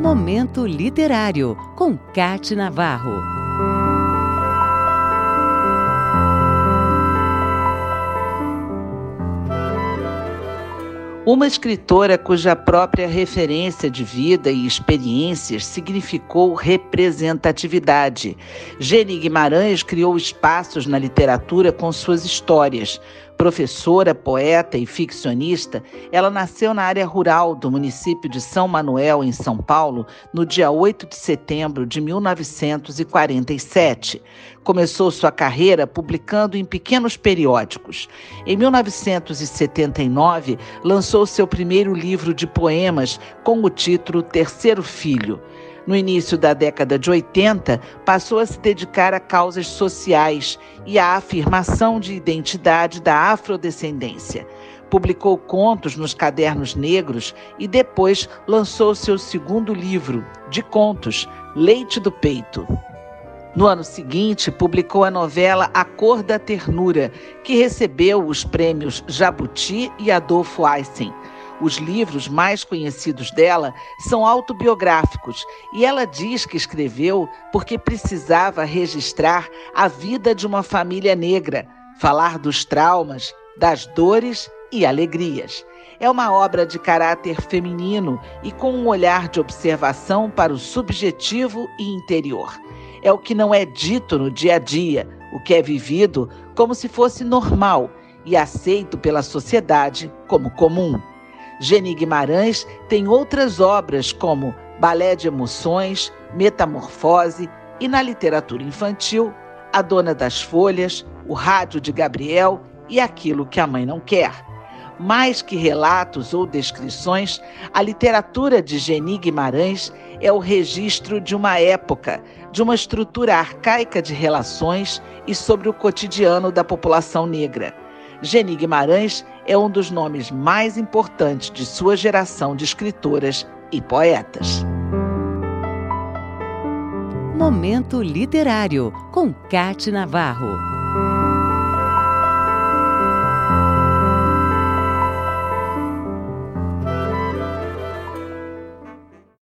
Momento Literário, com Cate Navarro. Uma escritora cuja própria referência de vida e experiências significou representatividade. Geni Guimarães criou espaços na literatura com suas histórias, Professora, poeta e ficcionista, ela nasceu na área rural do município de São Manuel, em São Paulo, no dia 8 de setembro de 1947. Começou sua carreira publicando em pequenos periódicos. Em 1979, lançou seu primeiro livro de poemas com o título Terceiro Filho. No início da década de 80, passou a se dedicar a causas sociais e à afirmação de identidade da afrodescendência. Publicou contos nos Cadernos Negros e depois lançou seu segundo livro, de contos, Leite do Peito. No ano seguinte, publicou a novela A Cor da Ternura, que recebeu os prêmios Jabuti e Adolfo Einstein. Os livros mais conhecidos dela são autobiográficos e ela diz que escreveu porque precisava registrar a vida de uma família negra, falar dos traumas, das dores e alegrias. É uma obra de caráter feminino e com um olhar de observação para o subjetivo e interior. É o que não é dito no dia a dia, o que é vivido como se fosse normal e aceito pela sociedade como comum. Geni Guimarães tem outras obras como Balé de Emoções, Metamorfose e na literatura infantil, A Dona das Folhas, O Rádio de Gabriel e Aquilo que a Mãe Não Quer. Mais que relatos ou descrições, a literatura de Geni Guimarães é o registro de uma época, de uma estrutura arcaica de relações e sobre o cotidiano da população negra. Geni Guimarães é um dos nomes mais importantes de sua geração de escritoras e poetas. Momento Literário, com Cate Navarro.